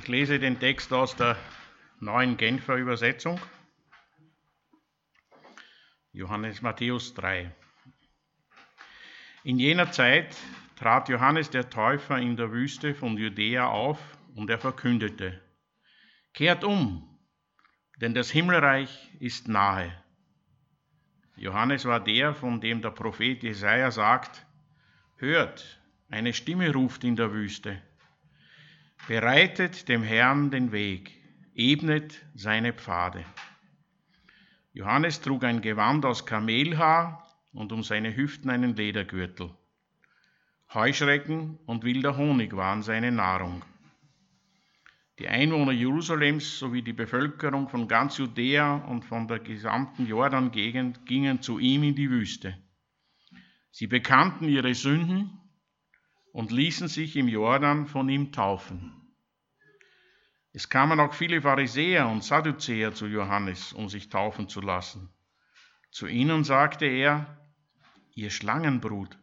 Ich lese den Text aus der neuen Genfer Übersetzung. Johannes Matthäus 3. In jener Zeit trat Johannes der Täufer in der Wüste von Judäa auf und er verkündete, Kehrt um, denn das Himmelreich ist nahe. Johannes war der, von dem der Prophet Jesaja sagt, Hört, eine Stimme ruft in der Wüste, bereitet dem Herrn den Weg, ebnet seine Pfade. Johannes trug ein Gewand aus Kamelhaar und um seine Hüften einen Ledergürtel. Heuschrecken und wilder Honig waren seine Nahrung. Die Einwohner Jerusalems sowie die Bevölkerung von ganz Judäa und von der gesamten Jordan-Gegend gingen zu ihm in die Wüste. Sie bekannten ihre Sünden und ließen sich im Jordan von ihm taufen. Es kamen auch viele Pharisäer und Sadduzäer zu Johannes, um sich taufen zu lassen. Zu ihnen sagte er, ihr Schlangenbrut,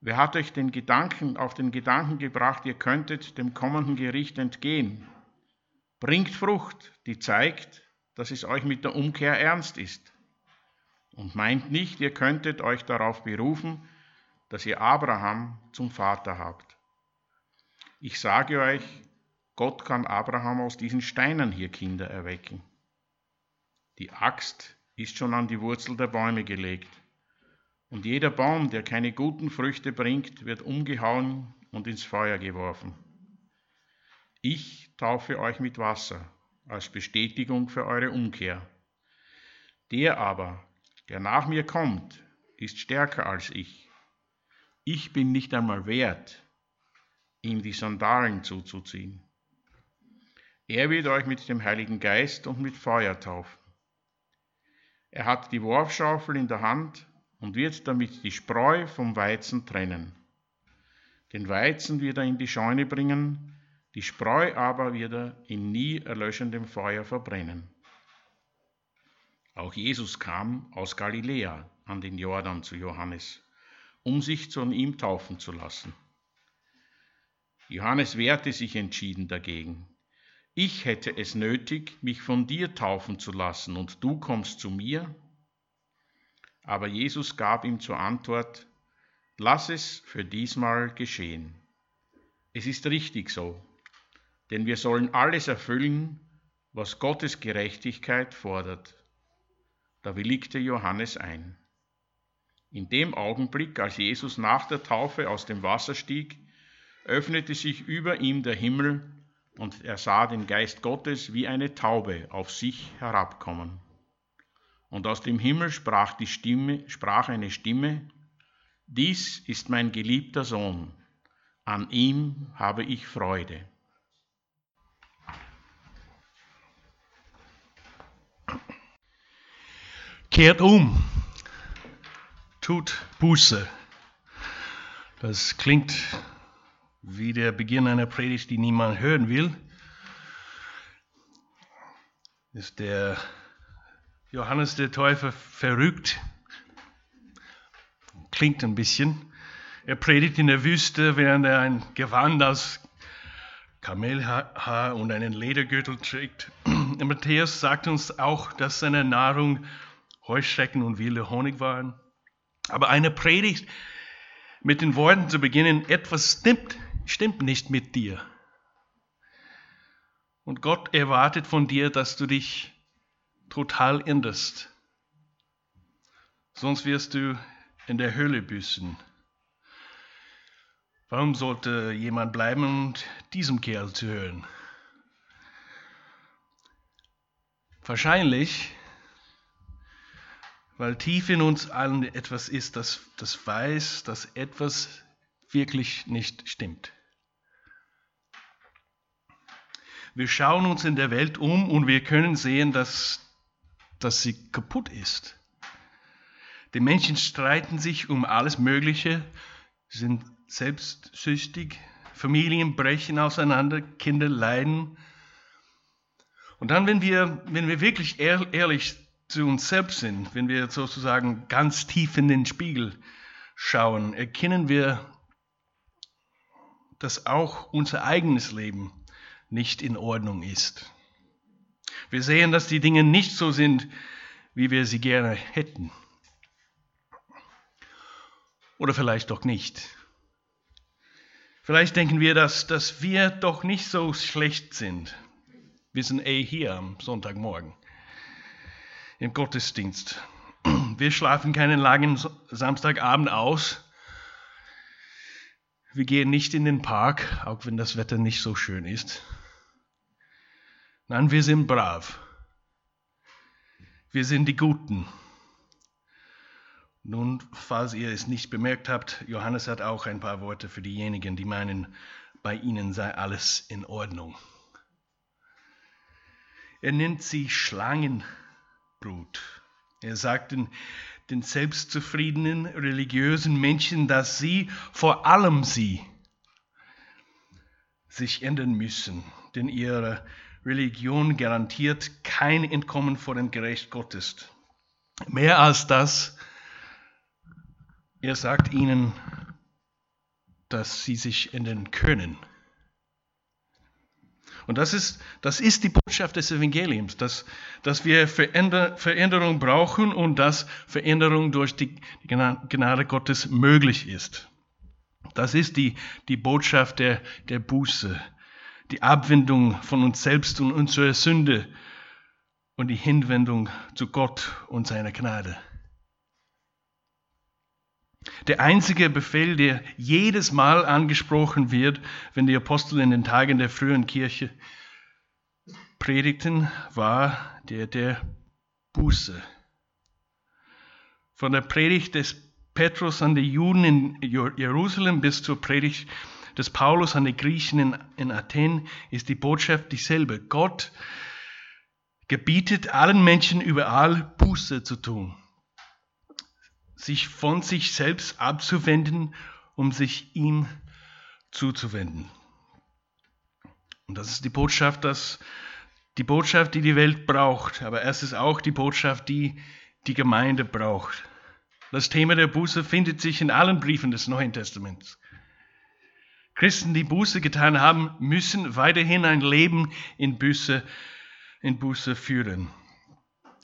wer hat euch den Gedanken auf den Gedanken gebracht, ihr könntet dem kommenden Gericht entgehen? Bringt Frucht, die zeigt, dass es euch mit der Umkehr ernst ist. Und meint nicht, ihr könntet euch darauf berufen, dass ihr Abraham zum Vater habt. Ich sage euch, Gott kann Abraham aus diesen Steinen hier Kinder erwecken. Die Axt ist schon an die Wurzel der Bäume gelegt. Und jeder Baum, der keine guten Früchte bringt, wird umgehauen und ins Feuer geworfen. Ich taufe euch mit Wasser als Bestätigung für eure Umkehr. Der aber, der nach mir kommt, ist stärker als ich ich bin nicht einmal wert, ihm die Sandalen zuzuziehen. Er wird euch mit dem Heiligen Geist und mit Feuer taufen. Er hat die Worfschaufel in der Hand und wird damit die Spreu vom Weizen trennen. Den Weizen wird er in die Scheune bringen, die Spreu aber wird er in nie erlöschendem Feuer verbrennen. Auch Jesus kam aus Galiläa an den Jordan zu Johannes um sich von ihm taufen zu lassen. Johannes wehrte sich entschieden dagegen. Ich hätte es nötig, mich von dir taufen zu lassen, und du kommst zu mir? Aber Jesus gab ihm zur Antwort, Lass es für diesmal geschehen. Es ist richtig so, denn wir sollen alles erfüllen, was Gottes Gerechtigkeit fordert. Da willigte Johannes ein. In dem Augenblick, als Jesus nach der Taufe aus dem Wasser stieg, öffnete sich über ihm der Himmel und er sah den Geist Gottes wie eine Taube auf sich herabkommen. Und aus dem Himmel sprach, die Stimme, sprach eine Stimme, dies ist mein geliebter Sohn, an ihm habe ich Freude. Kehrt um, tut Buße. Das klingt wie der Beginn einer Predigt, die niemand hören will. Ist der Johannes der Täufer verrückt? Klingt ein bisschen. Er predigt in der Wüste, während er ein Gewand aus Kamelhaar und einen Ledergürtel trägt. Matthäus sagt uns auch, dass seine Nahrung Heuschrecken und wilde Honig waren. Aber eine Predigt mit den Worten zu beginnen, etwas stimmt, stimmt nicht mit dir. Und Gott erwartet von dir, dass du dich total änderst. Sonst wirst du in der Hölle büßen. Warum sollte jemand bleiben und diesem Kerl zu hören? Wahrscheinlich weil tief in uns allen etwas ist, das, das weiß, dass etwas wirklich nicht stimmt. Wir schauen uns in der Welt um und wir können sehen, dass, dass sie kaputt ist. Die Menschen streiten sich um alles Mögliche, sind selbstsüchtig, Familien brechen auseinander, Kinder leiden. Und dann, wenn wir, wenn wir wirklich ehrlich zu uns selbst sind, wenn wir sozusagen ganz tief in den Spiegel schauen, erkennen wir, dass auch unser eigenes Leben nicht in Ordnung ist. Wir sehen, dass die Dinge nicht so sind, wie wir sie gerne hätten. Oder vielleicht doch nicht. Vielleicht denken wir, dass, dass wir doch nicht so schlecht sind. Wir sind eh hier am Sonntagmorgen im Gottesdienst. Wir schlafen keinen langen Samstagabend aus. Wir gehen nicht in den Park, auch wenn das Wetter nicht so schön ist. Nein, wir sind brav. Wir sind die Guten. Nun, falls ihr es nicht bemerkt habt, Johannes hat auch ein paar Worte für diejenigen, die meinen, bei ihnen sei alles in Ordnung. Er nennt sie Schlangenbrut. Er sagt den, den selbstzufriedenen religiösen Menschen, dass sie, vor allem sie, sich ändern müssen, denn ihre Religion garantiert kein Entkommen vor dem Gericht Gottes. Mehr als das, er sagt ihnen, dass sie sich ändern können. Und das ist, das ist die Botschaft des Evangeliums, dass, dass wir Veränder, Veränderung brauchen und dass Veränderung durch die Gnade Gottes möglich ist. Das ist die, die Botschaft der, der Buße, die Abwendung von uns selbst und unserer Sünde und die Hinwendung zu Gott und seiner Gnade. Der einzige Befehl, der jedes Mal angesprochen wird, wenn die Apostel in den Tagen der frühen Kirche predigten, war der der Buße. Von der Predigt des Petrus an die Juden in Jerusalem bis zur Predigt des Paulus an die Griechen in, in Athen ist die Botschaft dieselbe. Gott gebietet allen Menschen überall Buße zu tun sich von sich selbst abzuwenden, um sich ihm zuzuwenden. Und das ist die Botschaft, dass die Botschaft, die die Welt braucht, aber es ist auch die Botschaft, die die Gemeinde braucht. Das Thema der Buße findet sich in allen Briefen des Neuen Testaments. Christen, die Buße getan haben, müssen weiterhin ein Leben in Buße, in Buße führen.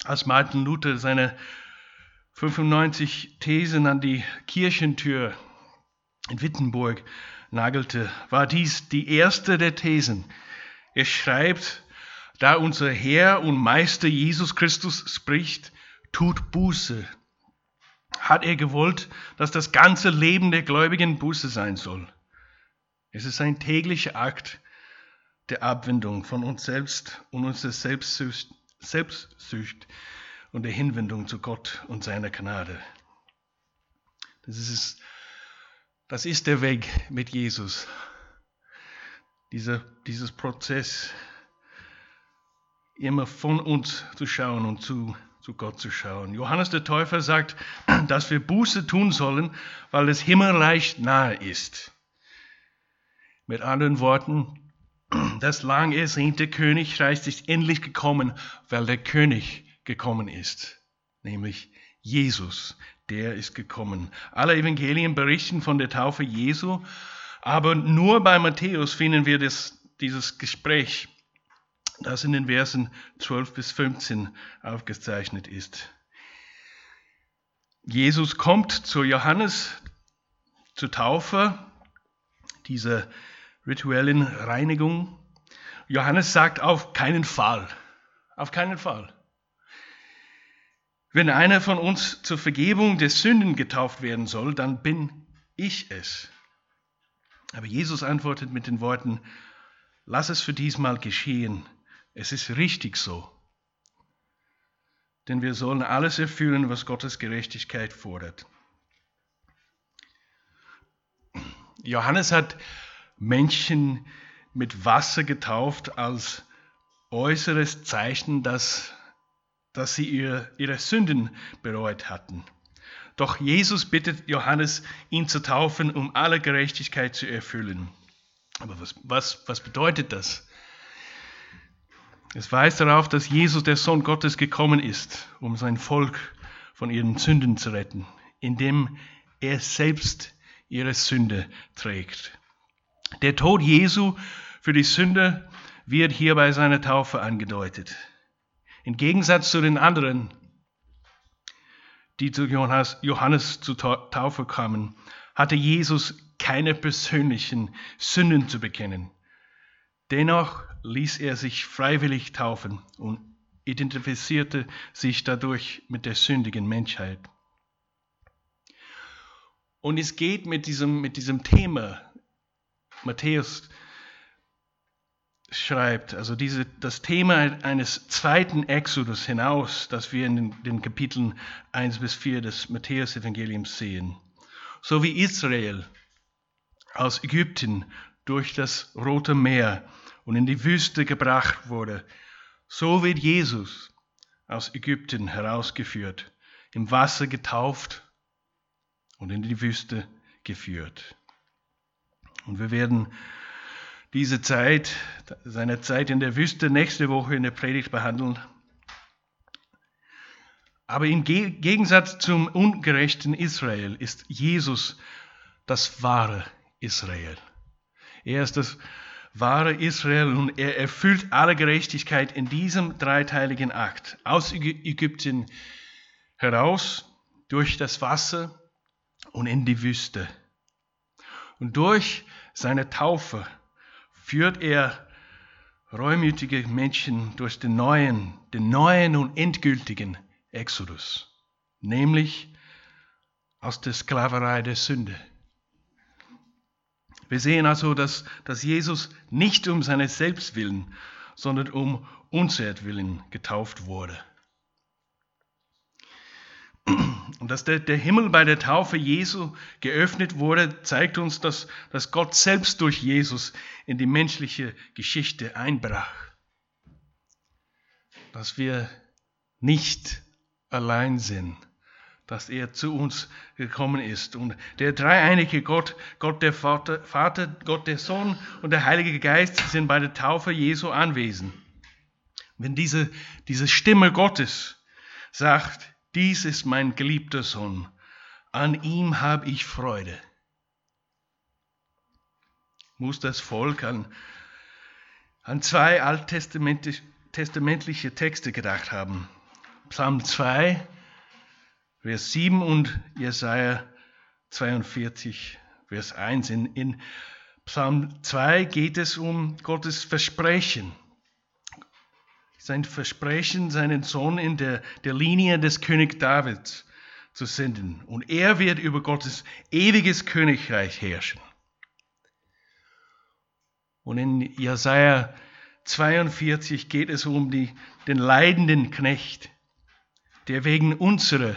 Als Martin Luther seine 95 Thesen an die Kirchentür in Wittenburg nagelte, war dies die erste der Thesen. Er schreibt, da unser Herr und Meister Jesus Christus spricht, tut Buße. Hat er gewollt, dass das ganze Leben der Gläubigen Buße sein soll. Es ist ein täglicher Akt der Abwendung von uns selbst und unserer Selbstsücht, Selbstsücht und der Hinwendung zu Gott und seiner Gnade. Das ist, das ist der Weg mit Jesus. Dieser, dieses Prozess, immer von uns zu schauen und zu, zu Gott zu schauen. Johannes der Täufer sagt, dass wir Buße tun sollen, weil das Himmelreich nahe ist. Mit anderen Worten, das lang ersehnte Königreich ist endlich gekommen, weil der König gekommen ist, nämlich Jesus, der ist gekommen. Alle Evangelien berichten von der Taufe Jesu, aber nur bei Matthäus finden wir das, dieses Gespräch, das in den Versen 12 bis 15 aufgezeichnet ist. Jesus kommt zu Johannes zur Taufe, dieser rituellen Reinigung. Johannes sagt auf keinen Fall, auf keinen Fall. Wenn einer von uns zur Vergebung der Sünden getauft werden soll, dann bin ich es. Aber Jesus antwortet mit den Worten, lass es für diesmal geschehen. Es ist richtig so. Denn wir sollen alles erfüllen, was Gottes Gerechtigkeit fordert. Johannes hat Menschen mit Wasser getauft als äußeres Zeichen, dass dass sie ihre, ihre Sünden bereut hatten. Doch Jesus bittet Johannes, ihn zu taufen, um alle Gerechtigkeit zu erfüllen. Aber was, was, was bedeutet das? Es weist darauf, dass Jesus, der Sohn Gottes, gekommen ist, um sein Volk von ihren Sünden zu retten, indem er selbst ihre Sünde trägt. Der Tod Jesu für die Sünde wird hier bei seiner Taufe angedeutet. Im Gegensatz zu den anderen, die zu Johannes, zur Taufe kamen, hatte Jesus keine persönlichen Sünden zu bekennen. Dennoch ließ er sich freiwillig taufen und identifizierte sich dadurch mit der sündigen Menschheit. Und es geht mit diesem, mit diesem Thema, Matthäus schreibt, also diese, das Thema eines zweiten Exodus hinaus, das wir in den, den Kapiteln 1 bis 4 des Matthäus-Evangeliums sehen. So wie Israel aus Ägypten durch das Rote Meer und in die Wüste gebracht wurde, so wird Jesus aus Ägypten herausgeführt, im Wasser getauft und in die Wüste geführt. Und wir werden diese Zeit, seine Zeit in der Wüste, nächste Woche in der Predigt behandeln. Aber im Gegensatz zum ungerechten Israel ist Jesus das wahre Israel. Er ist das wahre Israel und er erfüllt alle Gerechtigkeit in diesem dreiteiligen Akt. Aus Ägypten heraus, durch das Wasser und in die Wüste. Und durch seine Taufe führt er reumütige Menschen durch den neuen, den neuen und endgültigen Exodus, nämlich aus der Sklaverei der Sünde. Wir sehen also, dass, dass Jesus nicht um seines Selbstwillen, sondern um unser Willen getauft wurde. Und dass der, der, Himmel bei der Taufe Jesu geöffnet wurde, zeigt uns, dass, dass Gott selbst durch Jesus in die menschliche Geschichte einbrach. Dass wir nicht allein sind, dass er zu uns gekommen ist. Und der dreieinige Gott, Gott der Vater, Vater, Gott der Sohn und der Heilige Geist sind bei der Taufe Jesu anwesend. Wenn diese, diese Stimme Gottes sagt, dies ist mein geliebter Sohn, an ihm habe ich Freude, muss das Volk an, an zwei alttestamentliche Texte gedacht haben. Psalm 2, Vers 7 und Jesaja 42, Vers 1. In, in Psalm 2 geht es um Gottes Versprechen. Sein Versprechen, seinen Sohn in der, der Linie des König Davids zu senden. Und er wird über Gottes ewiges Königreich herrschen. Und in Jesaja 42 geht es um die, den leidenden Knecht, der wegen unserer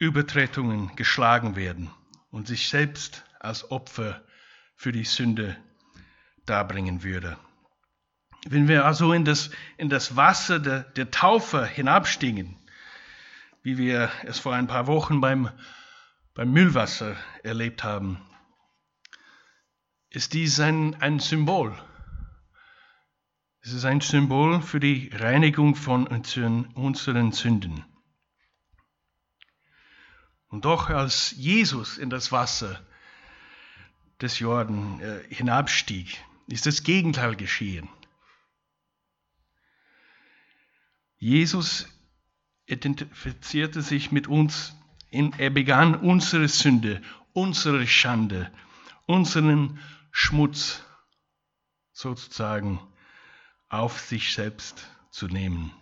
Übertretungen geschlagen werden und sich selbst als Opfer für die Sünde darbringen würde. Wenn wir also in das, in das Wasser der, der Taufe hinabstiegen, wie wir es vor ein paar Wochen beim, beim Müllwasser erlebt haben, ist dies ein, ein Symbol. Es ist ein Symbol für die Reinigung von unseren Sünden. Und doch als Jesus in das Wasser des Jordan äh, hinabstieg, ist das Gegenteil geschehen. Jesus identifizierte sich mit uns, er begann unsere Sünde, unsere Schande, unseren Schmutz sozusagen auf sich selbst zu nehmen.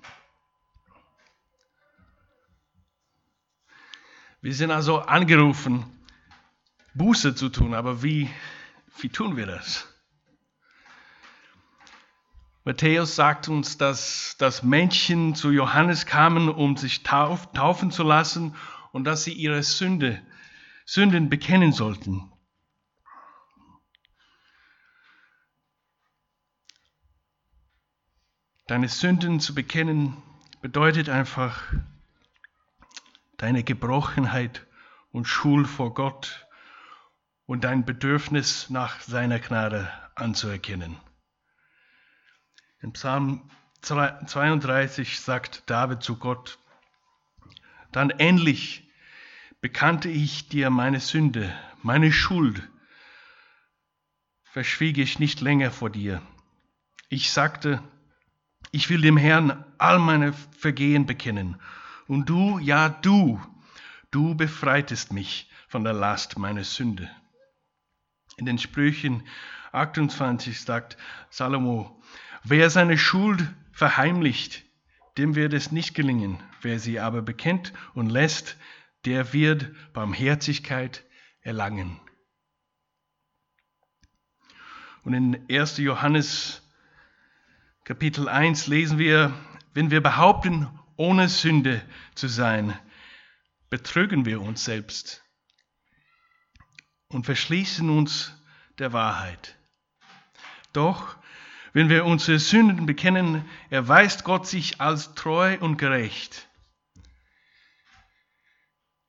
Wir sind also angerufen, Buße zu tun, aber wie, wie tun wir das? Matthäus sagt uns, dass, dass Menschen zu Johannes kamen, um sich tauf, taufen zu lassen und dass sie ihre Sünde, Sünden bekennen sollten. Deine Sünden zu bekennen bedeutet einfach deine Gebrochenheit und Schuld vor Gott und dein Bedürfnis nach seiner Gnade anzuerkennen. In Psalm 32 sagt David zu Gott, dann endlich bekannte ich dir meine Sünde, meine Schuld, verschwieg ich nicht länger vor dir. Ich sagte, ich will dem Herrn all meine Vergehen bekennen. Und du, ja du, du befreitest mich von der Last meiner Sünde. In den Sprüchen 28 sagt Salomo, wer seine Schuld verheimlicht, dem wird es nicht gelingen. Wer sie aber bekennt und lässt, der wird Barmherzigkeit erlangen. Und in 1. Johannes Kapitel 1 lesen wir, wenn wir behaupten, ohne Sünde zu sein, betrügen wir uns selbst und verschließen uns der Wahrheit. Doch wenn wir unsere Sünden bekennen, erweist Gott sich als treu und gerecht.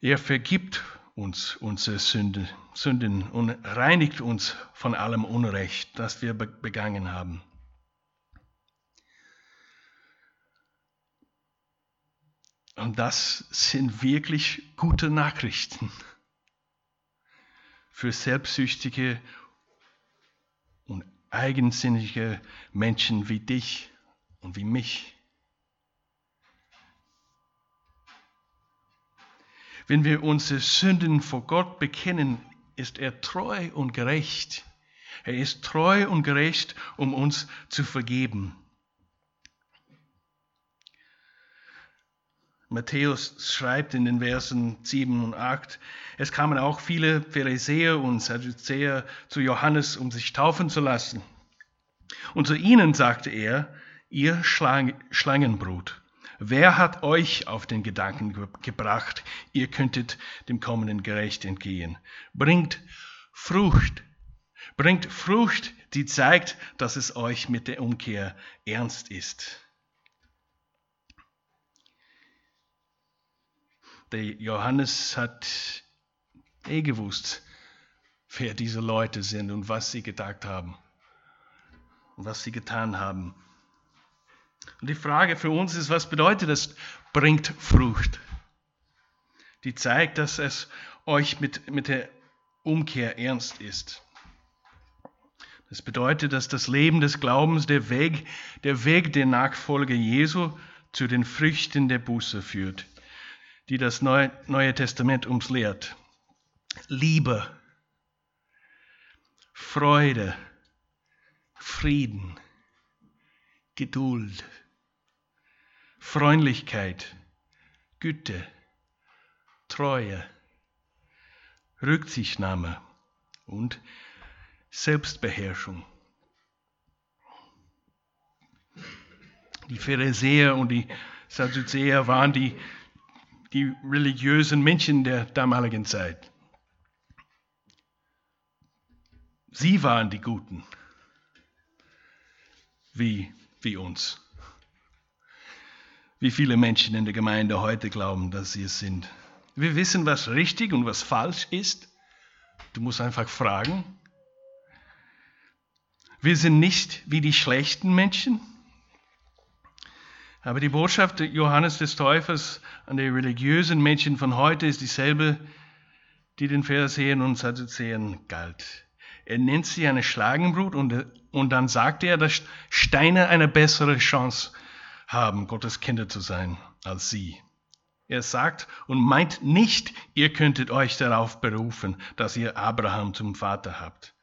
Er vergibt uns unsere Sünde, Sünden und reinigt uns von allem Unrecht, das wir begangen haben. Und das sind wirklich gute Nachrichten für selbstsüchtige und eigensinnige Menschen wie dich und wie mich. Wenn wir unsere Sünden vor Gott bekennen, ist er treu und gerecht. Er ist treu und gerecht, um uns zu vergeben. Matthäus schreibt in den Versen 7 und 8, es kamen auch viele Pharisäer und Sadduzäer zu Johannes, um sich taufen zu lassen. Und zu ihnen sagte er, ihr Schlangenbrut, wer hat euch auf den Gedanken gebracht, ihr könntet dem kommenden Gerecht entgehen? Bringt Frucht, bringt Frucht, die zeigt, dass es euch mit der Umkehr ernst ist. Der Johannes hat eh gewusst, wer diese Leute sind und was sie gedacht haben und was sie getan haben. Und die Frage für uns ist, was bedeutet das, bringt Frucht? Die zeigt, dass es euch mit, mit der Umkehr ernst ist. Das bedeutet, dass das Leben des Glaubens, der Weg, der Weg der Nachfolge Jesu zu den Früchten der Buße führt die das Neue, Testament uns lehrt. Liebe, Freude, Frieden, Geduld, Freundlichkeit, Güte, Treue, Rücksichtnahme und Selbstbeherrschung. Die Pharisäer und die Sadduzäer waren die die religiösen Menschen der damaligen Zeit. Sie waren die Guten, wie, wie uns. Wie viele Menschen in der Gemeinde heute glauben, dass sie es sind. Wir wissen, was richtig und was falsch ist. Du musst einfach fragen. Wir sind nicht wie die schlechten Menschen. Aber die Botschaft Johannes des Täufers an die religiösen Menschen von heute ist dieselbe, die den Pharisäern und Sadduzäern galt. Er nennt sie eine Schlagenbrut und, und dann sagt er, dass Steine eine bessere Chance haben, Gottes Kinder zu sein als sie. Er sagt und meint nicht, ihr könntet euch darauf berufen, dass ihr Abraham zum Vater habt.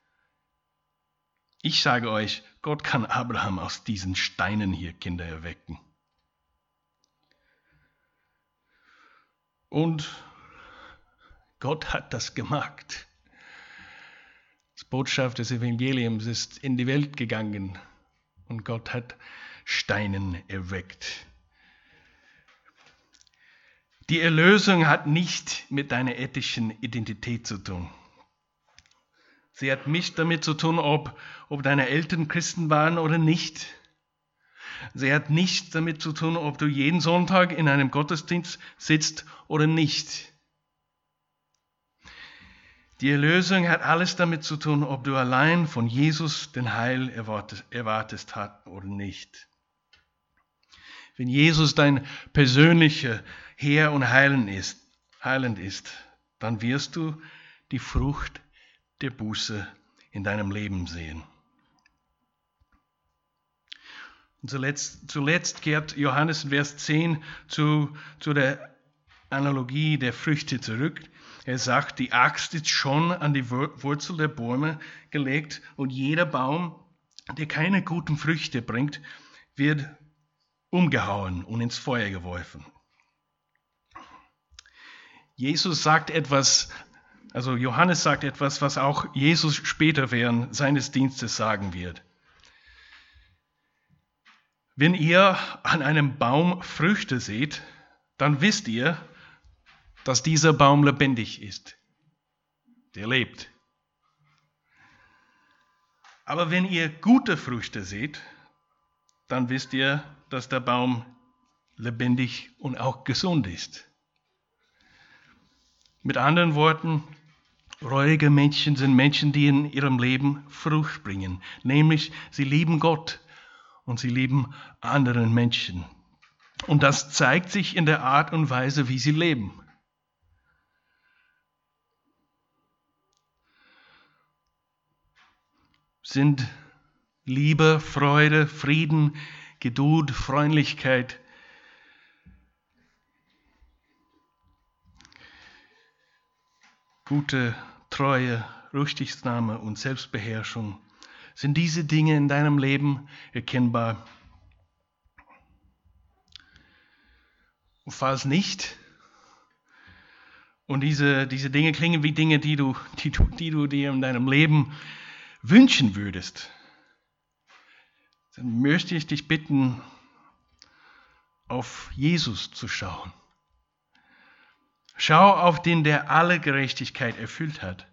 Ich sage euch, Gott kann Abraham aus diesen Steinen hier Kinder erwecken. Und Gott hat das gemacht. Die Botschaft des Evangeliums ist in die Welt gegangen und Gott hat Steinen erweckt. Die Erlösung hat nicht mit deiner ethischen Identität zu tun. Sie hat nicht damit zu tun, ob, ob deine Eltern Christen waren oder nicht. Sie hat nichts damit zu tun, ob du jeden Sonntag in einem Gottesdienst sitzt oder nicht. Die Erlösung hat alles damit zu tun, ob du allein von Jesus den Heil erwartest, hat oder nicht. Wenn Jesus dein persönlicher Herr und Heiland ist, heilend ist, dann wirst du die Frucht der Buße in deinem Leben sehen. Und zuletzt, zuletzt kehrt Johannes in Vers 10 zu, zu der Analogie der Früchte zurück. Er sagt, die Axt ist schon an die Wurzel der Bäume gelegt und jeder Baum, der keine guten Früchte bringt, wird umgehauen und ins Feuer geworfen. Jesus sagt etwas, also Johannes sagt etwas, was auch Jesus später während seines Dienstes sagen wird. Wenn ihr an einem Baum Früchte seht, dann wisst ihr, dass dieser Baum lebendig ist. Der lebt. Aber wenn ihr gute Früchte seht, dann wisst ihr, dass der Baum lebendig und auch gesund ist. Mit anderen Worten, reuige Menschen sind Menschen, die in ihrem Leben Frucht bringen, nämlich sie lieben Gott und sie lieben anderen Menschen. Und das zeigt sich in der Art und Weise, wie sie leben. Sind Liebe, Freude, Frieden, Geduld, Freundlichkeit, gute Treue, Rücksichtnahme und Selbstbeherrschung sind diese Dinge in deinem Leben erkennbar? Und falls nicht, und diese, diese Dinge klingen wie Dinge, die du, die, du, die du dir in deinem Leben wünschen würdest, dann möchte ich dich bitten, auf Jesus zu schauen. Schau auf den, der alle Gerechtigkeit erfüllt hat.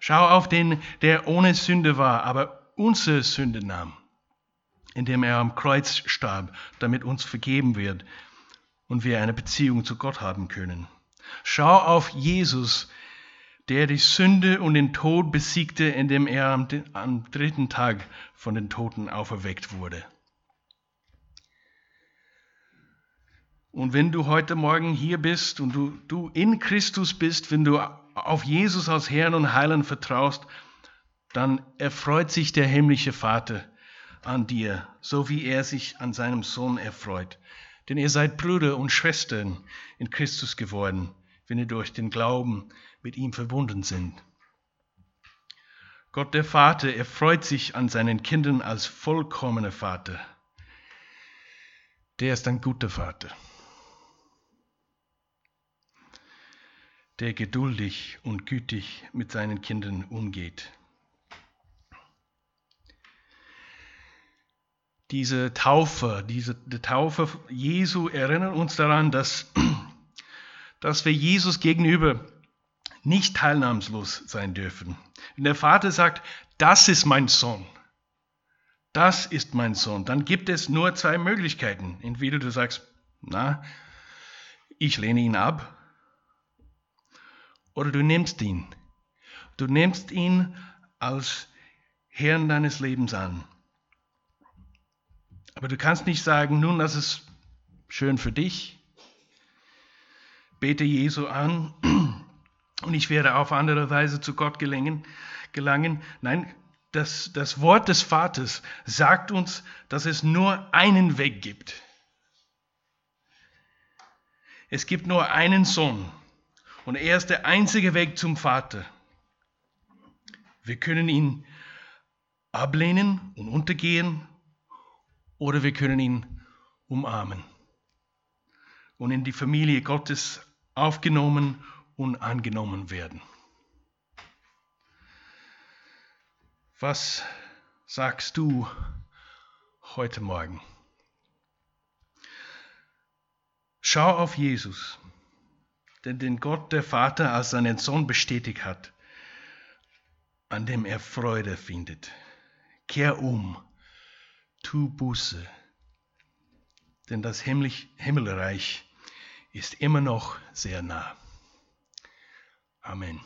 Schau auf den, der ohne Sünde war, aber unsere Sünde nahm, indem er am Kreuz starb, damit uns vergeben wird und wir eine Beziehung zu Gott haben können. Schau auf Jesus, der die Sünde und den Tod besiegte, indem er am, am dritten Tag von den Toten auferweckt wurde. Und wenn du heute Morgen hier bist und du, du in Christus bist, wenn du auf Jesus als Herrn und Heiland vertraust, dann erfreut sich der himmlische Vater an dir, so wie er sich an seinem Sohn erfreut. Denn ihr seid Brüder und Schwestern in Christus geworden, wenn ihr durch den Glauben mit ihm verbunden sind. Gott der Vater erfreut sich an seinen Kindern als vollkommener Vater. Der ist ein guter Vater, der geduldig und gütig mit seinen Kindern umgeht. Diese Taufe, diese die Taufe Jesu erinnern uns daran, dass, dass wir Jesus gegenüber nicht teilnahmslos sein dürfen. Wenn der Vater sagt, das ist mein Sohn, das ist mein Sohn, dann gibt es nur zwei Möglichkeiten. Entweder du sagst, na, ich lehne ihn ab, oder du nimmst ihn. Du nimmst ihn als Herrn deines Lebens an. Aber du kannst nicht sagen, nun, das ist schön für dich. Bete Jesu an und ich werde auf andere Weise zu Gott gelangen. gelangen. Nein, das, das Wort des Vaters sagt uns, dass es nur einen Weg gibt. Es gibt nur einen Sohn und er ist der einzige Weg zum Vater. Wir können ihn ablehnen und untergehen oder wir können ihn umarmen und in die Familie Gottes aufgenommen und angenommen werden. Was sagst du heute Morgen? Schau auf Jesus, denn den Gott der Vater als seinen Sohn bestätigt hat, an dem er Freude findet. Kehr um tu Buße, denn das Himmelreich ist immer noch sehr nah. Amen.